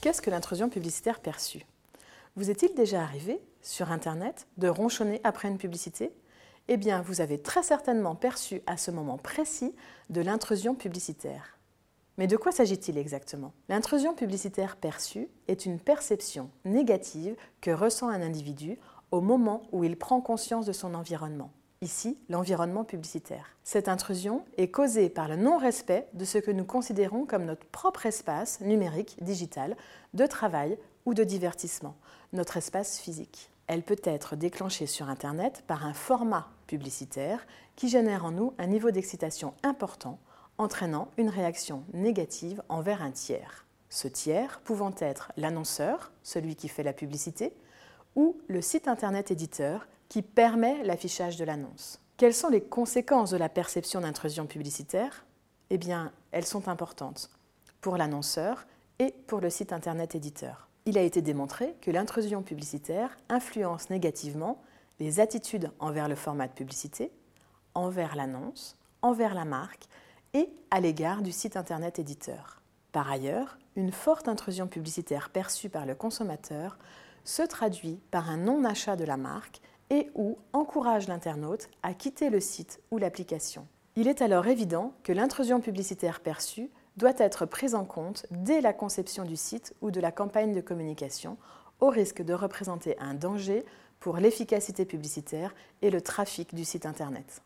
Qu'est-ce que l'intrusion publicitaire perçue? Vous est-il déjà arrivé, sur Internet, de ronchonner après une publicité? Eh bien, vous avez très certainement perçu à ce moment précis de l'intrusion publicitaire. Mais de quoi s'agit-il exactement? L'intrusion publicitaire perçue est une perception négative que ressent un individu au moment où il prend conscience de son environnement ici l'environnement publicitaire. Cette intrusion est causée par le non-respect de ce que nous considérons comme notre propre espace numérique, digital, de travail ou de divertissement, notre espace physique. Elle peut être déclenchée sur Internet par un format publicitaire qui génère en nous un niveau d'excitation important, entraînant une réaction négative envers un tiers. Ce tiers pouvant être l'annonceur, celui qui fait la publicité, ou le site Internet éditeur qui permet l'affichage de l'annonce. Quelles sont les conséquences de la perception d'intrusion publicitaire? Eh bien, elles sont importantes pour l'annonceur et pour le site Internet éditeur. Il a été démontré que l'intrusion publicitaire influence négativement les attitudes envers le format de publicité, envers l'annonce, envers la marque et à l'égard du site Internet éditeur. Par ailleurs, une forte intrusion publicitaire perçue par le consommateur se traduit par un non-achat de la marque et ou encourage l'internaute à quitter le site ou l'application. Il est alors évident que l'intrusion publicitaire perçue doit être prise en compte dès la conception du site ou de la campagne de communication, au risque de représenter un danger pour l'efficacité publicitaire et le trafic du site Internet.